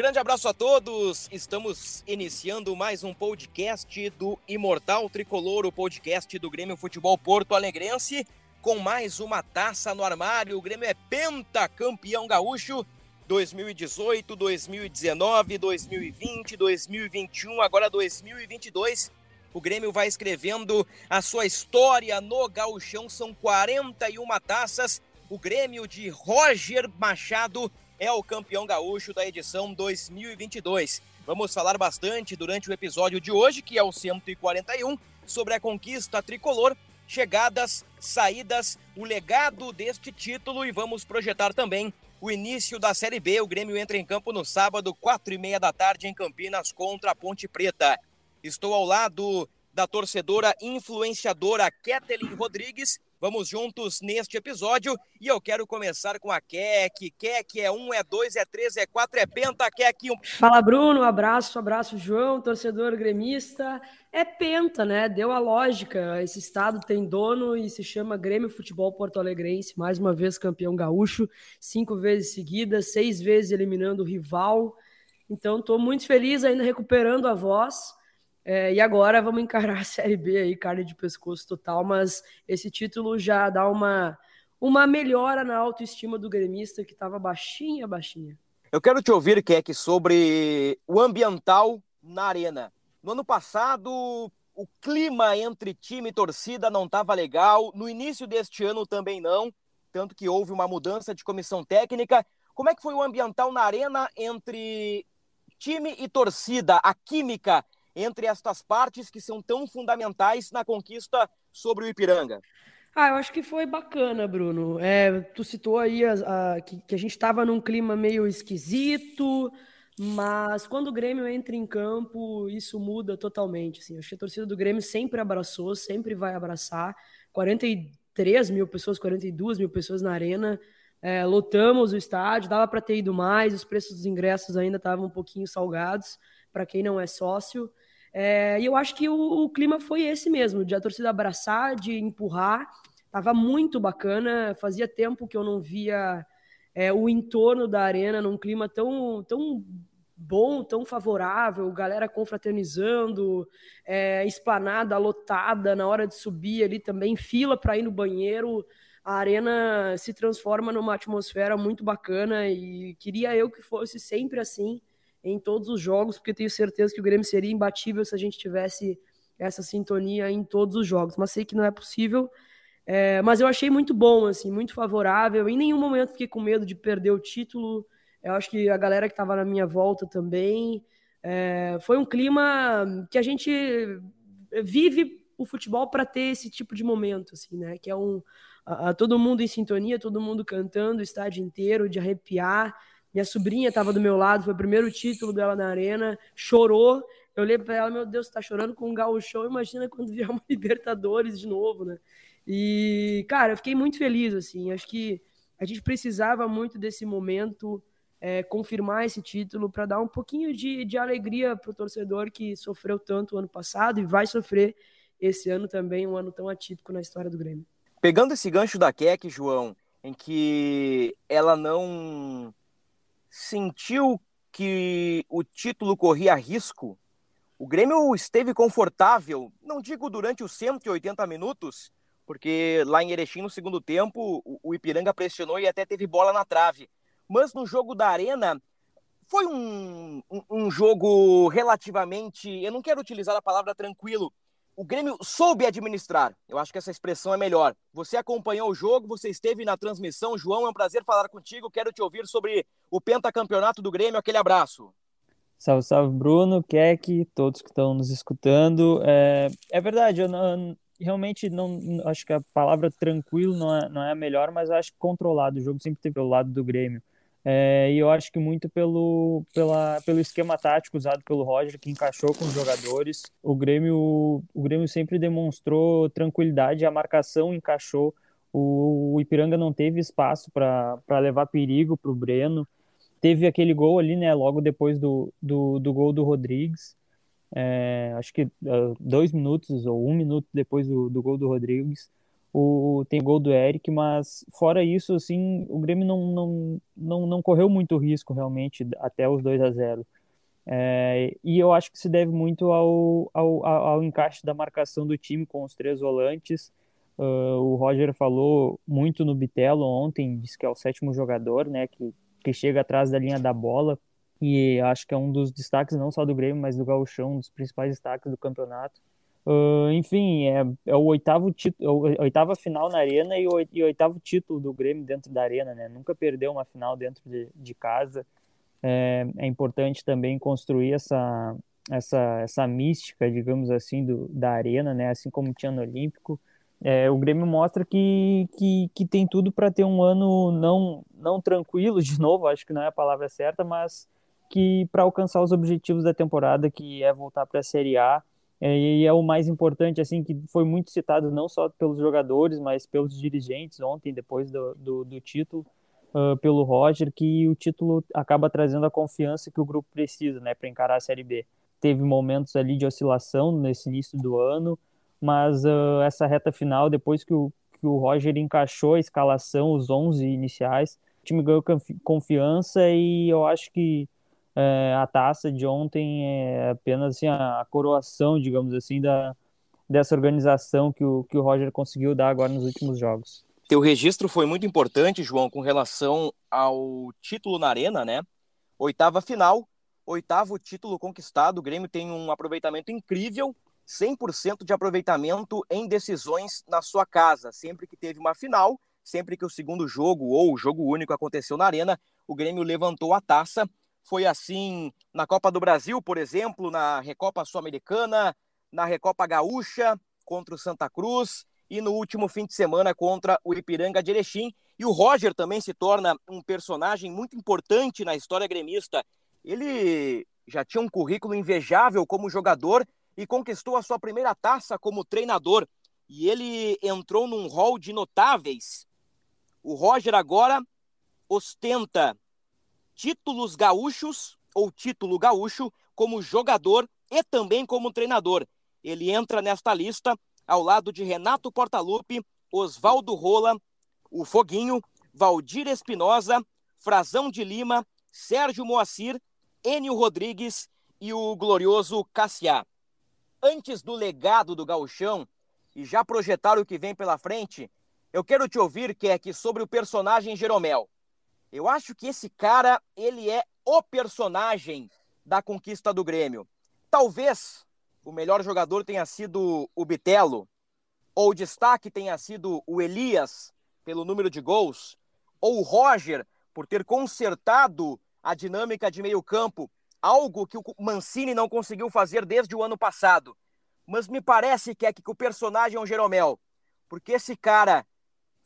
grande abraço a todos. Estamos iniciando mais um podcast do Imortal Tricolor, o podcast do Grêmio Futebol Porto Alegrense, com mais uma taça no armário. O Grêmio é pentacampeão gaúcho 2018, 2019, 2020, 2021, agora 2022. O Grêmio vai escrevendo a sua história no gauchão. São 41 taças. O Grêmio de Roger Machado é o campeão gaúcho da edição 2022. Vamos falar bastante durante o episódio de hoje, que é o 141, sobre a conquista tricolor, chegadas, saídas, o legado deste título e vamos projetar também o início da Série B. O Grêmio entra em campo no sábado, quatro e meia da tarde, em Campinas, contra a Ponte Preta. Estou ao lado da torcedora influenciadora Ketelin Rodrigues Vamos juntos neste episódio e eu quero começar com a Keck. Keck é um, é dois, é três, é quatro, é penta, Keck. Um... Fala, Bruno. Abraço, abraço, João, torcedor gremista. É penta, né? Deu a lógica. Esse estado tem dono e se chama Grêmio Futebol Porto Alegrense. Mais uma vez campeão gaúcho, cinco vezes seguidas, seis vezes eliminando o rival. Então, estou muito feliz ainda recuperando a voz. É, e agora vamos encarar a Série B aí, carne de pescoço total, mas esse título já dá uma, uma melhora na autoestima do gremista que estava baixinha, baixinha. Eu quero te ouvir, Keck, sobre o ambiental na arena. No ano passado, o clima entre time e torcida não estava legal. No início deste ano também não, tanto que houve uma mudança de comissão técnica. Como é que foi o ambiental na arena entre time e torcida? A química entre estas partes que são tão fundamentais na conquista sobre o Ipiranga? Ah, eu acho que foi bacana, Bruno. É, tu citou aí a, a, que, que, a gente estava num clima meio esquisito, mas quando o Grêmio entra em campo, isso muda totalmente. Assim. Acho que a torcida do Grêmio sempre abraçou, sempre vai abraçar. 43 mil pessoas, 42 mil pessoas na arena. É, lotamos o estádio, dava para ter ido mais, os preços dos ingressos ainda estavam um pouquinho salgados para quem não é sócio. É, e eu acho que o, o, clima foi esse mesmo, de a torcida abraçar, de empurrar. Tava muito bacana. Fazia tempo que eu não via é, o entorno da arena num clima tão, tão bom, tão favorável, galera confraternizando, é, esplanada lotada na hora de subir ali também, fila para ir no banheiro. A arena se transforma numa atmosfera muito bacana e queria eu que fosse sempre assim em todos os jogos, porque tenho certeza que o Grêmio seria imbatível se a gente tivesse essa sintonia em todos os jogos. Mas sei que não é possível. É, mas eu achei muito bom, assim, muito favorável. Em nenhum momento fiquei com medo de perder o título. Eu acho que a galera que estava na minha volta também. É, foi um clima que a gente vive o futebol para ter esse tipo de momento, assim, né? Que é um a, a, todo mundo em sintonia, todo mundo cantando, o estádio inteiro, de arrepiar. Minha sobrinha estava do meu lado, foi o primeiro título dela na arena, chorou. Eu olhei para ela, meu Deus, está chorando com um gauchão. Imagina quando vier uma Libertadores de novo, né? E, cara, eu fiquei muito feliz, assim. Acho que a gente precisava muito desse momento, é, confirmar esse título, para dar um pouquinho de, de alegria para o torcedor que sofreu tanto o ano passado e vai sofrer esse ano também, um ano tão atípico na história do Grêmio. Pegando esse gancho da Keck, João, em que ela não sentiu que o título corria risco? O Grêmio esteve confortável, não digo durante os 180 minutos, porque lá em Erechim, no segundo tempo, o Ipiranga pressionou e até teve bola na trave. Mas no jogo da Arena, foi um, um, um jogo relativamente. Eu não quero utilizar a palavra tranquilo, o Grêmio soube administrar. Eu acho que essa expressão é melhor. Você acompanhou o jogo, você esteve na transmissão. João, é um prazer falar contigo. Quero te ouvir sobre o pentacampeonato do Grêmio. Aquele abraço. Salve, salve, Bruno, Keck, todos que estão nos escutando. É, é verdade, eu não, realmente não acho que a palavra tranquilo não é, não é a melhor, mas acho que controlado. O jogo sempre teve pelo lado do Grêmio. É, e eu acho que muito pelo, pela, pelo esquema tático usado pelo Roger, que encaixou com os jogadores. O Grêmio, o Grêmio sempre demonstrou tranquilidade, a marcação encaixou. O, o Ipiranga não teve espaço para levar perigo para o Breno. Teve aquele gol ali, né, logo depois do, do, do gol do Rodrigues. É, acho que uh, dois minutos ou um minuto depois do, do gol do Rodrigues o, tem gol do Eric, mas fora isso, assim, o Grêmio não, não, não, não correu muito risco realmente até os 2 a 0 é, e eu acho que se deve muito ao, ao, ao encaixe da marcação do time com os três volantes. Uh, o Roger falou muito no Bitelo ontem, disse que é o sétimo jogador, né, que, que chega atrás da linha da bola, e acho que é um dos destaques não só do Grêmio, mas do Gauchão, um dos principais destaques do campeonato. Uh, enfim, é, é, o oitavo título, é oitava final na arena e o, e o, oitavo título do Grêmio dentro da arena, né? Nunca perdeu uma final dentro de, de casa. É, é, importante também construir essa, essa, essa mística, digamos assim, do, da arena, né? Assim como tinha no Olímpico. É, o Grêmio mostra que, que, que tem tudo para ter um ano não, não tranquilo, de novo, acho que não é a palavra certa, mas que para alcançar os objetivos da temporada, que é voltar para a Série A é, e é o mais importante, assim, que foi muito citado não só pelos jogadores, mas pelos dirigentes ontem, depois do, do, do título, uh, pelo Roger, que o título acaba trazendo a confiança que o grupo precisa, né, para encarar a Série B. Teve momentos ali de oscilação nesse início do ano, mas uh, essa reta final, depois que o, que o Roger encaixou a escalação, os 11 iniciais, o time ganhou confiança e eu acho que é, a taça de ontem é apenas assim, a, a, coroação, digamos assim, da, dessa organização que o, que o Roger conseguiu dar agora nos últimos jogos. Teu registro foi muito importante, João, com relação ao título na Arena, né? Oitava final, oitavo título conquistado. O Grêmio tem um aproveitamento incrível, 100% de aproveitamento em decisões na sua casa. Sempre que teve uma final, sempre que o segundo jogo ou o jogo único aconteceu na Arena, o Grêmio levantou a taça foi assim na Copa do Brasil, por exemplo, na Recopa Sul-Americana, na Recopa Gaúcha contra o Santa Cruz e no último fim de semana contra o Ipiranga de Erechim. E o Roger também se torna um personagem muito importante na história gremista. Ele já tinha um currículo invejável como jogador e conquistou a sua primeira taça como treinador. E ele entrou num rol de notáveis. O Roger agora ostenta títulos gaúchos ou título gaúcho como jogador e também como treinador. Ele entra nesta lista ao lado de Renato Portaluppi, Oswaldo Rola, o Foguinho, Valdir Espinosa, Frazão de Lima, Sérgio Moacir, Enio Rodrigues e o glorioso Cassiá. Antes do legado do gauchão e já projetar o que vem pela frente, eu quero te ouvir, Keck, sobre o personagem Jeromel. Eu acho que esse cara, ele é o personagem da conquista do Grêmio. Talvez o melhor jogador tenha sido o Bitelo, ou o destaque tenha sido o Elias, pelo número de gols, ou o Roger, por ter consertado a dinâmica de meio-campo, algo que o Mancini não conseguiu fazer desde o ano passado. Mas me parece que é que o personagem é o Jeromel, porque esse cara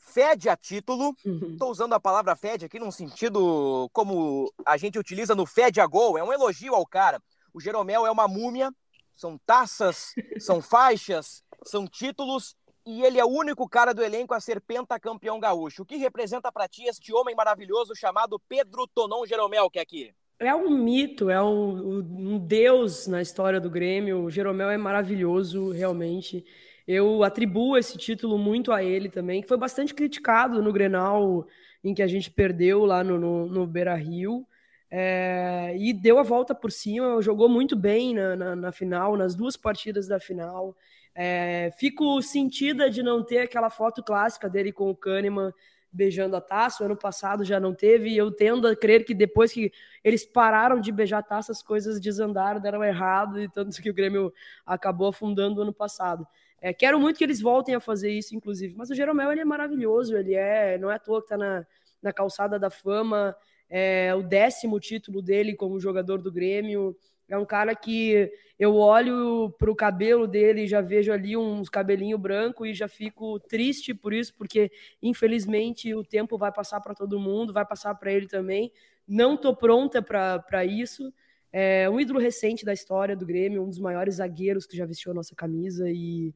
fede a título. Estou usando a palavra fede aqui num sentido como a gente utiliza no fede a gol. É um elogio ao cara. O Jeromel é uma múmia, são taças, são faixas, são títulos. E ele é o único cara do elenco a ser pentacampeão gaúcho. O que representa para ti este homem maravilhoso chamado Pedro Tonon Jeromel, que é aqui? É um mito, é um, um deus na história do Grêmio. O Jeromel é maravilhoso, realmente. Eu atribuo esse título muito a ele também, que foi bastante criticado no Grenal em que a gente perdeu lá no, no, no Beira Rio. É, e deu a volta por cima, jogou muito bem na, na, na final, nas duas partidas da final. É, fico sentida de não ter aquela foto clássica dele com o Kahneman beijando a taça. Ano passado já não teve, e eu tendo a crer que depois que eles pararam de beijar a taça, as coisas desandaram, deram errado, e tanto que o Grêmio acabou afundando ano passado. É, quero muito que eles voltem a fazer isso, inclusive. Mas o Jeromel ele é maravilhoso, ele é, não é à toa que está na, na calçada da fama, é o décimo título dele como jogador do Grêmio. É um cara que eu olho para o cabelo dele e já vejo ali uns cabelinho branco e já fico triste por isso, porque infelizmente o tempo vai passar para todo mundo, vai passar para ele também. Não tô pronta para isso. É um ídolo recente da história do Grêmio, um dos maiores zagueiros que já vestiu a nossa camisa e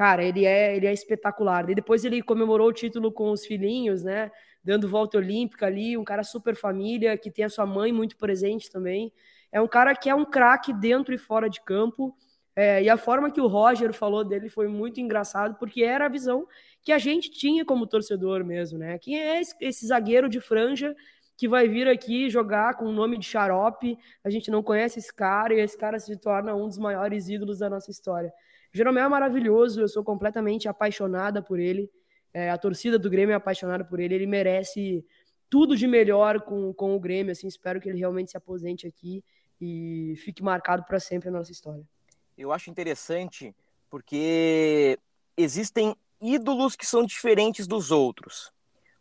cara, ele é ele é espetacular. E depois ele comemorou o título com os filhinhos, né? Dando volta olímpica ali, um cara super família que tem a sua mãe muito presente também. É um cara que é um craque dentro e fora de campo. É, e a forma que o Roger falou dele foi muito engraçado, porque era a visão que a gente tinha como torcedor mesmo, né? Quem é esse, zagueiro de franja que vai vir aqui jogar com o nome de xarope? A gente não conhece esse cara e esse cara se torna um dos maiores ídolos da nossa história. Jeromel é maravilhoso, eu sou completamente apaixonada por ele. É, a torcida do Grêmio é apaixonada por ele, ele merece tudo de melhor com, com o Grêmio, assim, espero que ele realmente se aposente aqui e fique marcado para sempre na nossa história. Eu acho interessante porque existem ídolos que são diferentes dos outros.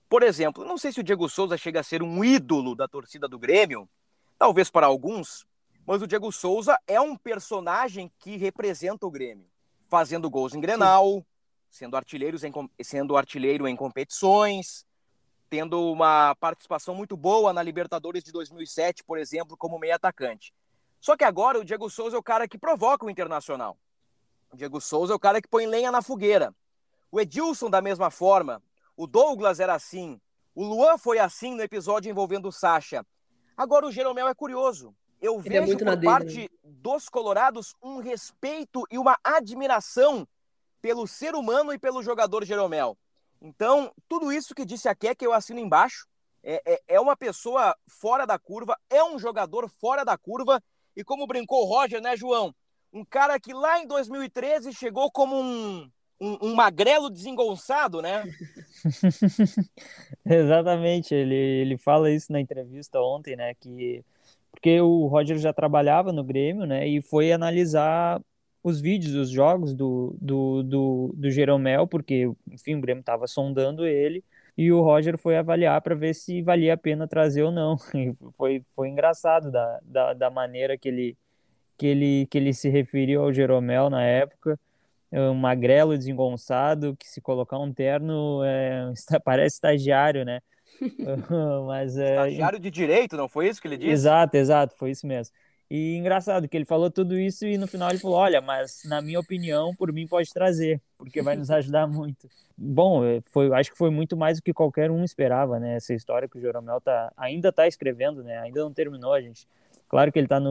Por exemplo, não sei se o Diego Souza chega a ser um ídolo da torcida do Grêmio, talvez para alguns, mas o Diego Souza é um personagem que representa o Grêmio, fazendo gols em Grenal, sendo, artilheiros em, sendo artilheiro em competições, tendo uma participação muito boa na Libertadores de 2007, por exemplo, como meio atacante. Só que agora o Diego Souza é o cara que provoca o Internacional. O Diego Souza é o cara que põe lenha na fogueira. O Edilson, da mesma forma. O Douglas era assim. O Luan foi assim no episódio envolvendo o Sacha. Agora o Jeromel é curioso. Eu Ele é vejo é por dele, parte né? dos colorados um respeito e uma admiração pelo ser humano e pelo jogador Jeromel. Então, tudo isso que disse a Keck eu assino embaixo. É, é, é, uma pessoa fora da curva, é um jogador fora da curva. E como brincou o Roger, né, João? Um cara que lá em 2013 chegou como um, um, um magrelo desengonçado, né? Exatamente, ele, ele fala isso na entrevista ontem, né? Que porque o Roger já trabalhava no Grêmio, né? E foi analisar os vídeos, os jogos do, do, do, do Jeromel, porque, enfim, o Grêmio estava sondando ele, e o Roger foi avaliar para ver se valia a pena trazer ou não. E foi, foi engraçado da, da, da, maneira que ele, que, ele, que ele se referiu ao Jeromel na época, um magrelo desengonçado, que se colocar um terno é, parece estagiário, né? Mas, é... Estagiário de direito, não foi isso que ele disse? Exato, exato, foi isso mesmo. E engraçado que ele falou tudo isso e no final ele falou: Olha, mas na minha opinião, por mim pode trazer, porque vai nos ajudar muito. Bom, é, foi, acho que foi muito mais do que qualquer um esperava, né? Essa história que o Joromel tá, ainda está escrevendo, né? Ainda não terminou, a gente. Claro que ele está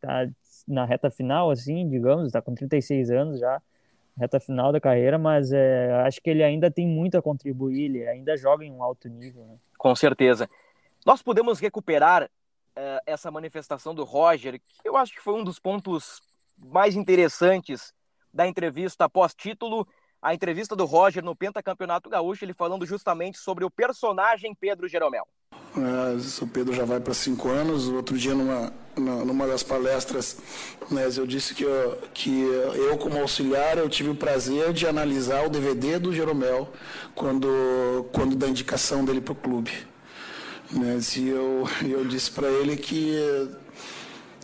tá na reta final, assim, digamos, está com 36 anos já, reta final da carreira, mas é, acho que ele ainda tem muito a contribuir, ele ainda joga em um alto nível. Né? Com certeza. Nós podemos recuperar uh, essa manifestação do Roger, que eu acho que foi um dos pontos mais interessantes da entrevista após título, a entrevista do Roger no Pentacampeonato Gaúcho, ele falando justamente sobre o personagem Pedro Jeromel. É, o Pedro já vai para cinco anos. Outro dia, numa, numa das palestras, né, eu disse que eu, que eu, como auxiliar, eu tive o prazer de analisar o DVD do Jeromel quando, quando da indicação dele para o clube. Né? E eu, eu disse para ele que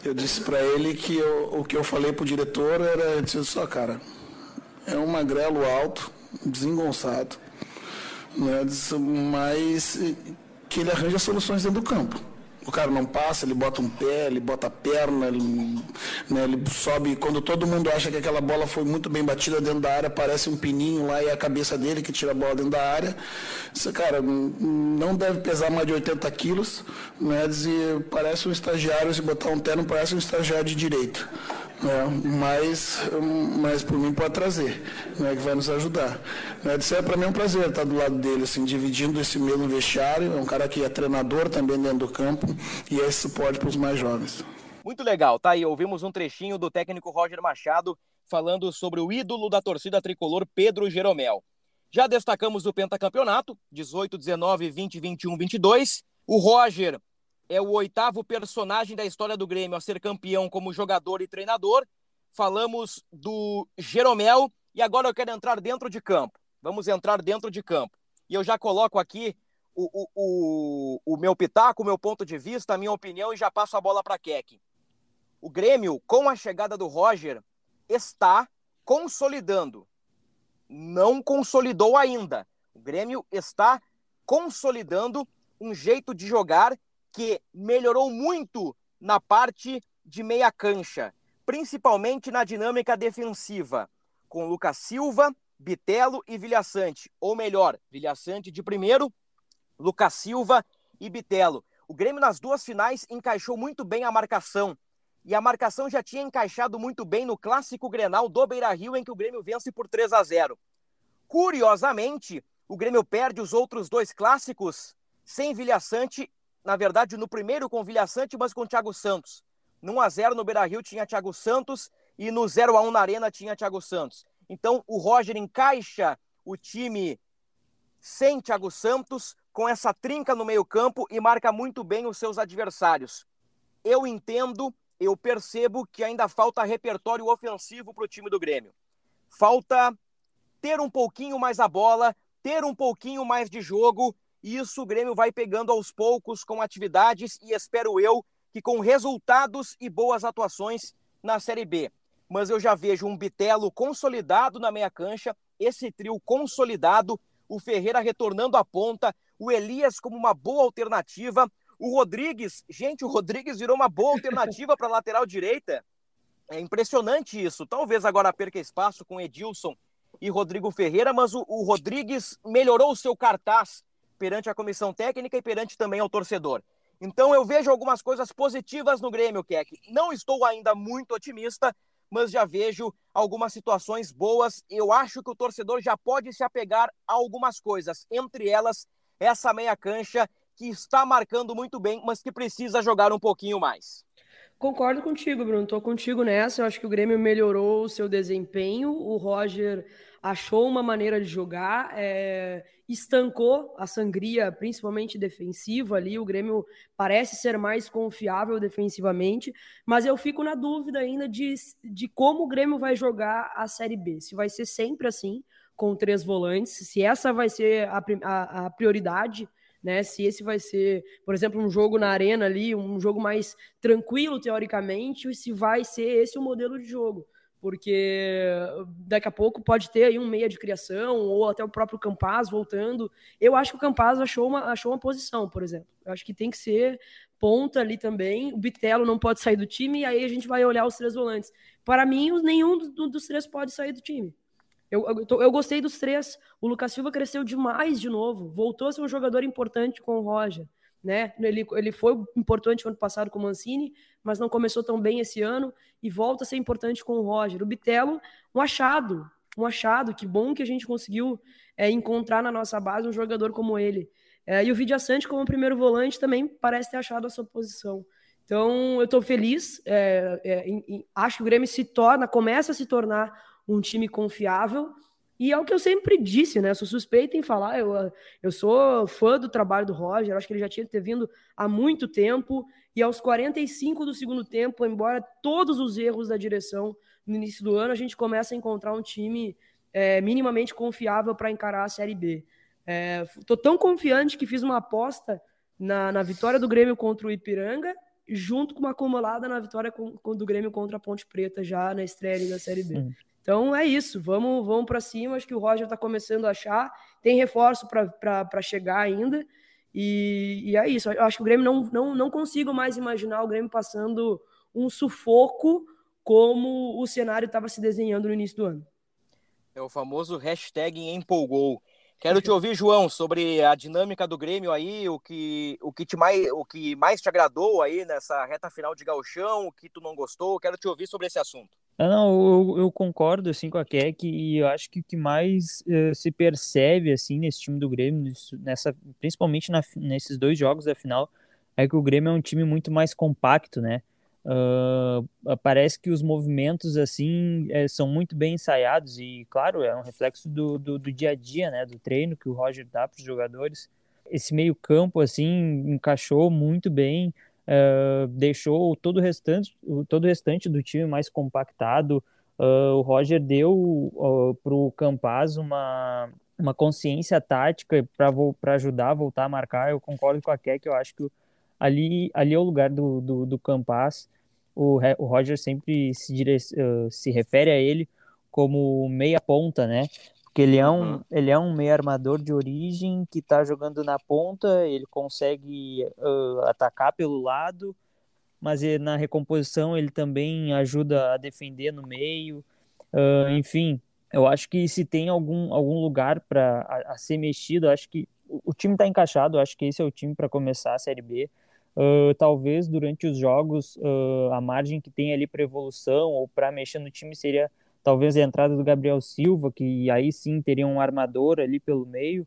eu disse para ele que eu, o que eu falei para o diretor era disse só cara é um magrelo alto desengonçado né? mas que ele arranja soluções dentro do campo o cara não passa, ele bota um pé, ele bota a perna, ele, né, ele sobe. Quando todo mundo acha que aquela bola foi muito bem batida dentro da área, parece um pininho lá e é a cabeça dele que tira a bola dentro da área. Esse cara não deve pesar mais de 80 quilos, né, parece um estagiário, se botar um terno, parece um estagiário de direito. Né, mas, mas por mim pode trazer, né, que vai nos ajudar. Né, isso é para mim é um prazer estar do lado dele, assim, dividindo esse mesmo vestiário. É um cara que é treinador também dentro do campo e esse suporte para os mais jovens. Muito legal, tá aí. Ouvimos um trechinho do técnico Roger Machado falando sobre o ídolo da torcida tricolor, Pedro Jeromel. Já destacamos o pentacampeonato, 18, 19, 20, 21, 22. O Roger é o oitavo personagem da história do Grêmio a ser campeão como jogador e treinador. Falamos do Jeromel e agora eu quero entrar dentro de campo. Vamos entrar dentro de campo. E eu já coloco aqui o, o, o, meu pitaco, o meu ponto de vista, a minha opinião e já passo a bola para Keck. O Grêmio, com a chegada do Roger, está consolidando. Não consolidou ainda. O Grêmio está consolidando um jeito de jogar que melhorou muito na parte de meia cancha, principalmente na dinâmica defensiva, com Lucas Silva, Bitelo e Vilhaçante, ou melhor, Vilhaçante de primeiro, Lucas Silva e Bitelo. O Grêmio nas duas finais encaixou muito bem a marcação. E a marcação já tinha encaixado muito bem no clássico Grenal do Beira-Rio, em que o Grêmio vence por 3 a 0. Curiosamente, o Grêmio perde os outros dois clássicos sem Vilhaçante, na verdade, no primeiro com Vilhaçante, mas com Thiago Santos. No 1x0 no Beira Rio tinha Thiago Santos e no 0x1 na Arena tinha Thiago Santos. Então o Roger encaixa o time sem Thiago Santos, com essa trinca no meio-campo e marca muito bem os seus adversários. Eu entendo, eu percebo que ainda falta repertório ofensivo para o time do Grêmio. Falta ter um pouquinho mais a bola, ter um pouquinho mais de jogo e isso o Grêmio vai pegando aos poucos com atividades e espero eu que com resultados e boas atuações na Série B. Mas eu já vejo um Bitelo consolidado na meia cancha, esse trio consolidado, o Ferreira retornando à ponta, o Elias como uma boa alternativa, o Rodrigues, gente, o Rodrigues virou uma boa alternativa para a lateral direita. É impressionante isso. Talvez agora perca espaço com Edilson e Rodrigo Ferreira, mas o, o Rodrigues melhorou o seu cartaz perante a comissão técnica e perante também ao torcedor. Então eu vejo algumas coisas positivas no Grêmio, Keck. Não estou ainda muito otimista, mas já vejo algumas situações boas. Eu acho que o torcedor já pode se apegar a algumas coisas, entre elas essa meia cancha que está marcando muito bem, mas que precisa jogar um pouquinho mais. Concordo contigo, Bruno. Estou contigo nessa. Eu acho que o Grêmio melhorou o seu desempenho. O Roger achou uma maneira de jogar, é, estancou a sangria, principalmente defensiva ali. O Grêmio parece ser mais confiável defensivamente, mas eu fico na dúvida ainda de, de como o Grêmio vai jogar a Série B. Se vai ser sempre assim, com três volantes, se essa vai ser a, a, a prioridade. Né, se esse vai ser, por exemplo, um jogo na arena ali, um jogo mais tranquilo teoricamente, se vai ser esse o modelo de jogo porque daqui a pouco pode ter aí um meia de criação, ou até o próprio Campaz voltando. Eu acho que o Campaz achou uma, achou uma posição, por exemplo. Eu acho que tem que ser ponta ali também. O Bitelo não pode sair do time, e aí a gente vai olhar os três volantes. Para mim, nenhum dos três pode sair do time. Eu, eu, eu, gostei dos três. O Lucas Silva cresceu demais de novo. Voltou a ser um jogador importante com o Roger né? Ele, ele foi importante ano passado com o Mancini, mas não começou tão bem esse ano e volta a ser importante com o Roger. O Bitelo, um achado, um achado. Que bom que a gente conseguiu é, encontrar na nossa base um jogador como ele. É, e o Vidia Sante, como primeiro volante, também parece ter achado a sua posição. Então, eu estou feliz. É, é, em, em, acho que o Grêmio se torna, começa a se tornar um time confiável e é o que eu sempre disse, né? Eu sou suspeito em falar, eu, eu sou fã do trabalho do Roger, acho que ele já tinha que ter vindo há muito tempo. E aos 45 do segundo tempo, embora todos os erros da direção no início do ano, a gente começa a encontrar um time é, minimamente confiável para encarar a Série B. Estou é, tão confiante que fiz uma aposta na, na vitória do Grêmio contra o Ipiranga, junto com uma acumulada na vitória com, com, do Grêmio contra a Ponte Preta, já na estreia da Série B. Hum. Então é isso, vamos, vamos para cima. Acho que o Roger está começando a achar, tem reforço para chegar ainda. E, e, é isso. Eu acho que o Grêmio não, não, não consigo mais imaginar o Grêmio passando um sufoco como o cenário estava se desenhando no início do ano. É o famoso hashtag empolgou. Quero te ouvir, João, sobre a dinâmica do Grêmio aí, o que, o que, te mais, o que mais te agradou aí nessa reta final de gauchão, o que tu não gostou. Quero te ouvir sobre esse assunto. Ah, não, eu, eu, concordo assim com a Keck e eu acho que o que mais uh, se percebe assim nesse time do Grêmio, nessa, principalmente na, nesses dois jogos da final, é que o Grêmio é um time muito mais compacto, né? Uh, parece que os movimentos assim é, são muito bem ensaiados e claro é um reflexo do, do, do dia a dia, né? Do treino que o Roger dá para os jogadores. Esse meio campo assim encaixou muito bem uh, deixou todo o restante, todo o restante do time mais compactado. Uh, o Roger deu uh, para o Campaz uma, uma consciência tática para ajudar a voltar a marcar. Eu concordo com a Keck, eu acho que ali, ali é o lugar do, do, do Campaz. o, o Roger sempre se, dire... se refere a ele como meia ponta, né? Porque ele é um, uhum. ele é um meio armador de origem que está jogando na ponta, ele consegue uh, atacar pelo lado, mas ele, na recomposição ele também ajuda a defender no meio. Uh, enfim, eu acho que se tem algum, algum lugar para a, a, ser mexido, acho que o, o time está encaixado, acho que esse é o time para começar a Série B. Uh, talvez durante os jogos a margem que tem ali para evolução ou para mexer no time seria talvez a entrada do Gabriel Silva, que aí sim teria um armador ali pelo meio,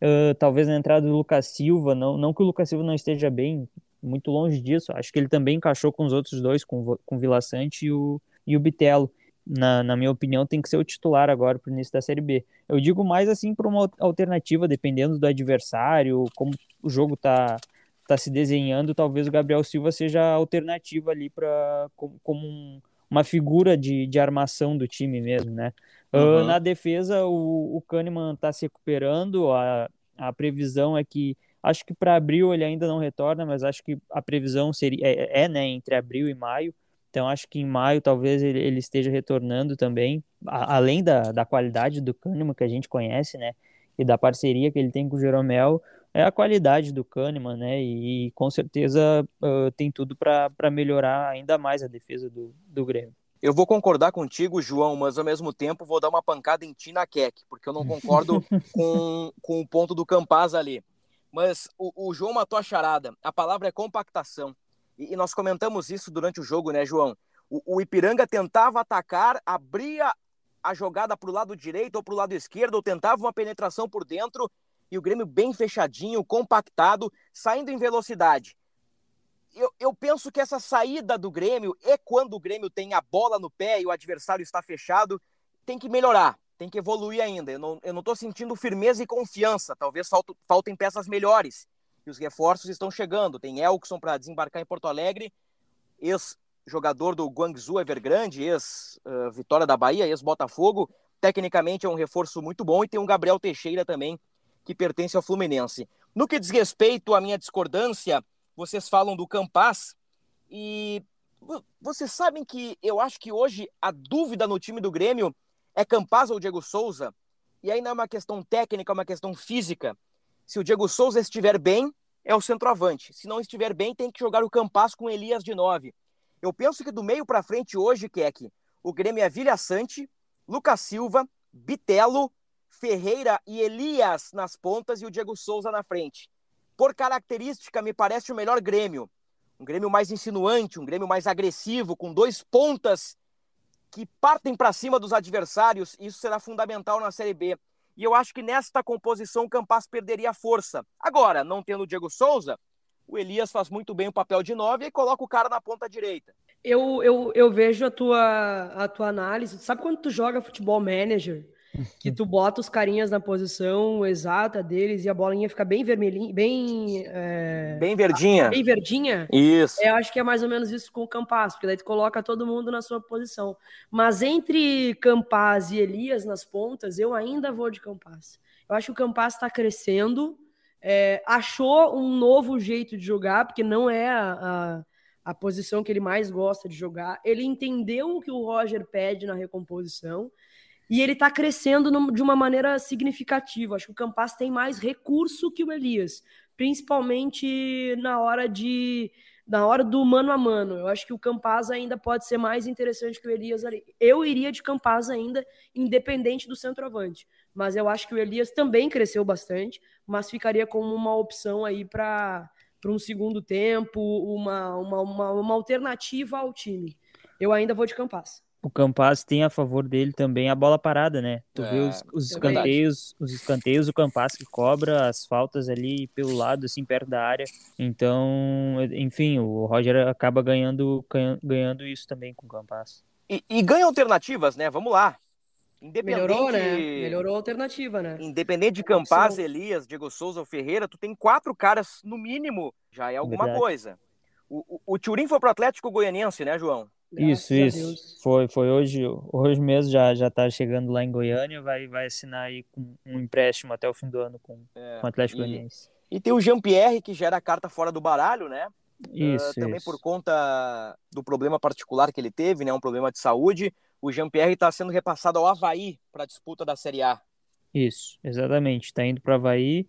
uh, talvez a entrada do Lucas Silva, não, não que o Lucas Silva não esteja bem, muito longe disso, acho que ele também encaixou com os outros dois, com, com o Vila Sante e o, e o Bitelo. Na, na minha opinião, tem que ser o titular agora para o início da Série B. Eu digo mais assim para uma alternativa, dependendo do adversário, como o jogo está tá se desenhando, talvez o Gabriel Silva seja a alternativa ali para como, como um, uma figura de, de armação do time mesmo, né? Uhum. Uh, na defesa, o, o Kahneman está se recuperando, a, a previsão é que, acho que para abril ele ainda não retorna, mas acho que a previsão seria, é, é né, entre abril e maio, então acho que em maio talvez ele, ele esteja retornando também, a, além da, da qualidade do Kahneman que a gente conhece, né, e da parceria que ele tem com o Jeromel, é a qualidade do Kahneman, né? E, e com certeza uh, tem tudo para melhorar ainda mais a defesa do, do Grêmio. Eu vou concordar contigo, João, mas ao mesmo tempo vou dar uma pancada em Tina Keck, porque eu não concordo com, com o ponto do Campaz ali. Mas o, o, João matou a charada. A palavra é compactação. E, e nós comentamos isso durante o jogo, né, João? O, o Ipiranga tentava atacar, abria a jogada para o lado direito ou para o lado esquerdo, ou tentava uma penetração por dentro e o Grêmio bem fechadinho, compactado, saindo em velocidade. Eu, eu, penso que essa saída do Grêmio é quando o Grêmio tem a bola no pé e o adversário está fechado, tem que melhorar, tem que evoluir ainda. Eu não estou sentindo firmeza e confiança, talvez faltem peças melhores. E os reforços estão chegando. Tem Elkson para desembarcar em Porto Alegre, ex-jogador do Guangzhou Evergrande, ex-Vitória uh, da Bahia, ex-Botafogo. Tecnicamente é um reforço muito bom e tem um Gabriel Teixeira também, que pertence ao Fluminense. No que diz respeito à minha discordância, vocês falam do Campas e vocês sabem que eu acho que hoje a dúvida no time do Grêmio é Campas ou Diego Souza. E aí não é uma questão técnica, é uma questão física. Se o Diego Souza estiver bem, é o centroavante. Se não estiver bem, tem que jogar o Campas com Elias de 9. Eu penso que do meio para frente hoje, Keck, o Grêmio é Vilha Sante, Lucas Silva, Bitelo, Ferreira e Elias nas pontas e o Diego Souza na frente. Por característica, me parece o melhor Grêmio. Um Grêmio mais insinuante, um Grêmio mais agressivo, com dois pontas que partem para cima dos adversários. Isso será fundamental na Série B. E eu acho que nesta composição o Campas perderia força. Agora, não tendo o Diego Souza, o Elias faz muito bem o papel de nove e coloca o cara na ponta direita. Eu, eu, eu vejo a tua, a tua análise. Sabe quando tu joga futebol manager que tu bota os carinhas na posição exata deles e a bolinha fica bem vermelhinha, bem... É... Bem verdinha. Bem verdinha. Isso. Eu acho que é mais ou menos isso com o Campaz, porque daí tu coloca todo mundo na sua posição. Mas entre Campaz e Elias nas pontas, eu ainda vou de Campaz. Eu acho que o Campaz está crescendo, é, achou um novo jeito de jogar, porque não é a, a, a posição que ele mais gosta de jogar. Ele entendeu o que o Roger pede na recomposição, e ele está crescendo no, de uma maneira significativa. Acho que o Campas tem mais recurso que o Elias, principalmente na hora de na hora do mano a mano. Eu acho que o Campas ainda pode ser mais interessante que o Elias ali. Eu iria de Campas ainda, independente do centroavante. Mas eu acho que o Elias também cresceu bastante, mas ficaria como uma opção aí para um segundo tempo, uma, uma, uma, uma alternativa ao time. Eu ainda vou de Campas o Campas tem a favor dele também a bola parada, né? Tu é, vê os, os é escanteios, os escanteios o Campas que cobra as faltas ali pelo lado, assim, perto da área. Então, enfim, o Roger acaba ganhando, ganhando isso também com o Campas. E, e ganha alternativas, né? Vamos lá. Independente... Melhorou, né? Melhorou a alternativa, né? Independente de Campas, Elias, Diego Souza ou Ferreira, tu tem quatro caras, no mínimo, já é alguma Verdade. coisa. O, o, o Turim foi pro Atlético Goianiense, né, João? Graças isso, isso. Foi, foi hoje, hoje mesmo já já tá chegando lá em Goiânia, vai vai assinar aí com um empréstimo até o fim do ano com, é, com o Atlético Goianiense. E tem o Jean-Pierre que já era a carta fora do baralho, né? Isso, uh, também isso. por conta do problema particular que ele teve, né? Um problema de saúde. O Jean-Pierre está sendo repassado ao Havaí para a disputa da Série A. Isso, exatamente. Está indo para o Havaí,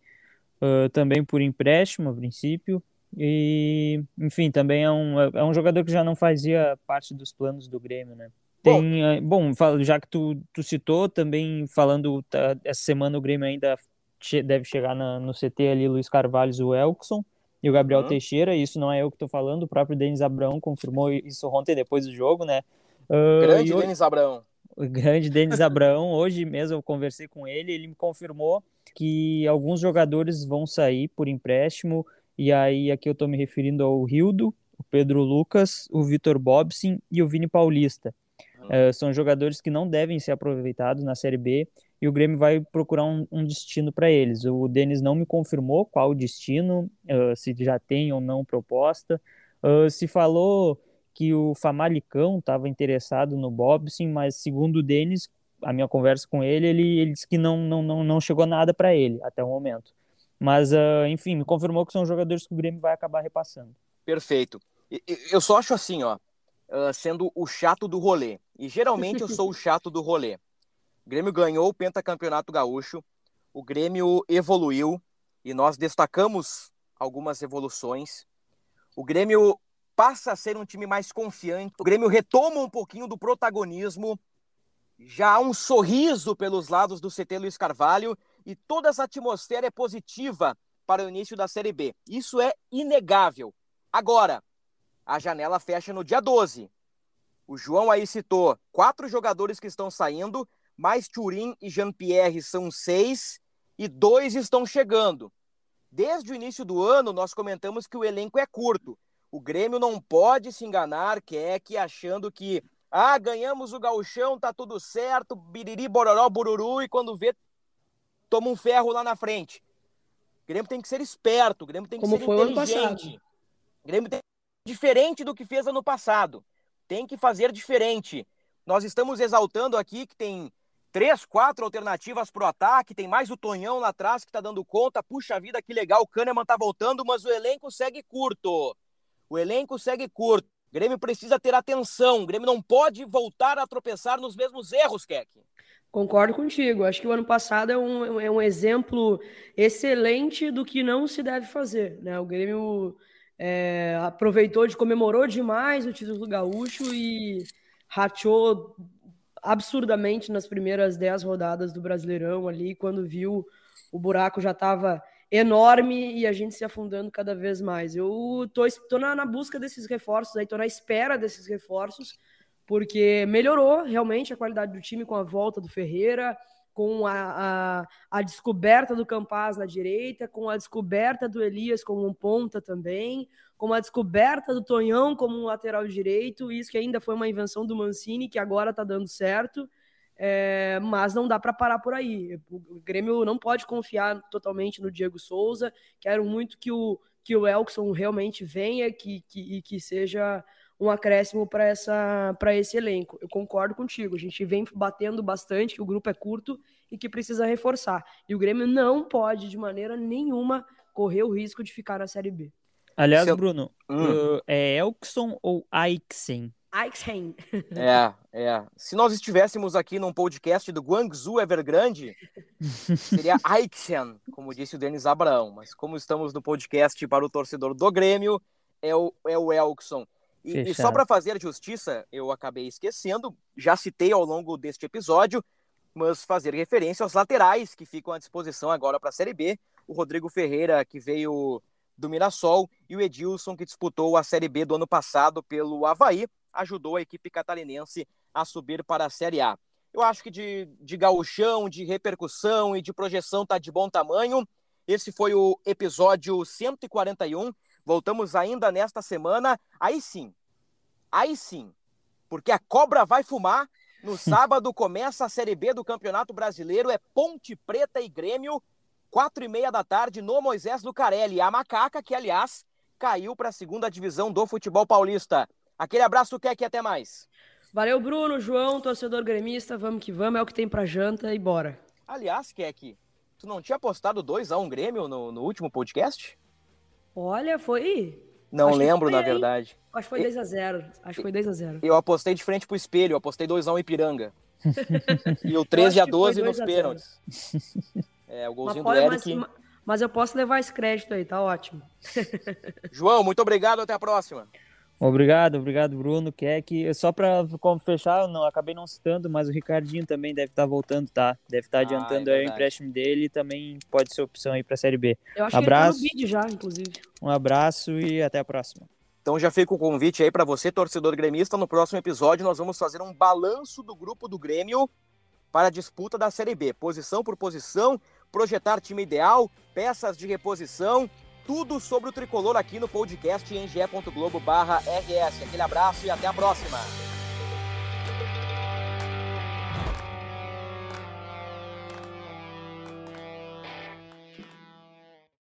uh, também por empréstimo, a princípio. E, enfim, também é um, é um jogador que já não fazia parte dos planos do Grêmio, né? Tem, bom, bom já que tu, tu citou, também falando, tá, essa semana o Grêmio ainda che deve chegar na, no CT ali, Luiz Carvalho o Elkson e o Gabriel uhum. Teixeira, isso não é eu que tô falando, o próprio Denis Abrão confirmou isso ontem depois do jogo, né? Uh, grande Denis Abrão. O grande Denis Abrão, hoje mesmo eu conversei com ele, ele me confirmou que alguns jogadores vão sair por empréstimo, e aí aqui eu tô me referindo ao Rildo, o Pedro Lucas, o Vitor Bobsin e o Vini Paulista. Uh, são jogadores que não devem ser aproveitados na Série B e o Grêmio vai procurar um, um destino para eles. O Denis não me confirmou qual o destino, uh, se já tem ou não proposta. Uh, se falou que o Famalicão estava interessado no Bobson, mas segundo o Denis, a minha conversa com ele, ele, ele disse que não, não, não, não chegou nada para ele até o momento. Mas, enfim, me confirmou que são jogadores que o Grêmio vai acabar repassando. Perfeito. Eu só acho assim, ó, sendo o chato do rolê. E geralmente eu sou o chato do rolê. O Grêmio ganhou o pentacampeonato gaúcho, o Grêmio evoluiu e nós destacamos algumas evoluções. O Grêmio passa a ser um time mais confiante, o Grêmio retoma um pouquinho do protagonismo, já há um sorriso pelos lados do CT Luiz Carvalho e toda essa atmosfera é positiva para o início da Série B. Isso é inegável. Agora, a janela fecha no dia 12. O João aí citou quatro jogadores que estão saindo, mais Turim e Jean-Pierre são seis e dois estão chegando. Desde o início do ano, nós comentamos que o elenco é curto. O Grêmio não pode se enganar, que é que achando que ah, ganhamos o gauchão, tá tudo certo, biriri, bororó, bururu, e quando vê, toma um ferro lá na frente. O Grêmio tem que ser esperto, o Grêmio tem que Como ser foi inteligente. O Grêmio tem diferente do que fez ano passado. Tem que fazer diferente. Nós estamos exaltando aqui que tem três, quatro alternativas para o ataque, tem mais o Tonhão lá atrás que está dando conta. Puxa vida, que legal, o Kahneman tá voltando, mas o elenco segue curto. O elenco segue curto. O Grêmio precisa ter atenção. O Grêmio não pode voltar a tropeçar nos mesmos erros, Keck. Concordo contigo. Acho que o ano passado é um, é um exemplo excelente do que não se deve fazer. Né? O Grêmio é, aproveitou de comemorou demais o título gaúcho e rachou absurdamente nas primeiras dez rodadas do Brasileirão ali, quando viu o buraco já estava enorme e a gente se afundando cada vez mais. Eu tô, tô na, na, busca desses reforços, aí tô na espera desses reforços, porque melhorou realmente a qualidade do time com a volta do Ferreira, com a, a, a, descoberta do Campaz na direita, com a descoberta do Elias como um ponta também, com a descoberta do Tonhão como um lateral direito, isso que ainda foi uma invenção do Mancini, que agora está dando certo, é, mas não dá para parar por aí. O Grêmio não pode confiar totalmente no Diego Souza, quero muito que o, que o Elkson realmente venha que, que, e que seja um acréscimo para essa para esse elenco. Eu concordo contigo. A gente vem batendo bastante que o grupo é curto e que precisa reforçar. E o Grêmio não pode de maneira nenhuma correr o risco de ficar na Série B. Aliás, Seu... Bruno, hum. uh, é Elkson ou Aixen? Aixen. É, é. Se nós estivéssemos aqui num podcast do Guangzhou Evergrande, seria Aixen, como disse o Denis Abraão. Mas como estamos no podcast para o torcedor do Grêmio, é o, é o Elkson. E, e só para fazer justiça, eu acabei esquecendo, já citei ao longo deste episódio, mas fazer referência aos laterais que ficam à disposição agora para a Série B. O Rodrigo Ferreira, que veio do Mirassol, e o Edilson, que disputou a Série B do ano passado pelo Havaí, ajudou a equipe catarinense a subir para a Série A. Eu acho que de, de gauchão, de repercussão e de projeção tá de bom tamanho. Esse foi o episódio 141 Voltamos ainda nesta semana. Aí sim, aí sim, porque a cobra vai fumar. No sábado começa a Série B do Campeonato Brasileiro. É Ponte Preta e Grêmio, quatro e meia da tarde no Moisés Lucarelli. A macaca que, aliás, caiu para a segunda divisão do futebol paulista. Aquele abraço, Keck, e até mais. Valeu, Bruno, João, torcedor gremista. Vamos que vamos, é o que tem para janta e bora. Aliás, Keck, tu não tinha postado 2 a 1 um Grêmio no, no último podcast? Olha, foi. Não Acho lembro, foi, na verdade. Acho que foi 2x0. Acho que foi 2x0. Eu apostei de frente pro espelho, eu apostei 2x1 Ipiranga. e o 13 a acho que foi 12 nos 2 a 0. pênaltis. É, o Mas, golzinho do olha, mas, Eric. mas eu posso levar esse crédito aí, tá ótimo. João, muito obrigado, até a próxima. Obrigado, obrigado, Bruno. Keck. Só para fechar, eu não, acabei não citando, mas o Ricardinho também deve estar voltando, tá? Deve estar Ah, adiantando é aí o empréstimo dele e também pode ser opção aí para a Série B. Eu acho Abraço. que ele tá no vídeo já, inclusive. Um abraço e até a próxima. Então já fica o convite aí para você, torcedor gremista. No próximo episódio nós vamos fazer um balanço do grupo do Grêmio para a disputa da Série B, posição por posição, projetar time ideal, peças de reposição, tudo sobre o tricolor aqui no podcast em ge.globo/rs. Aquele abraço e até a próxima.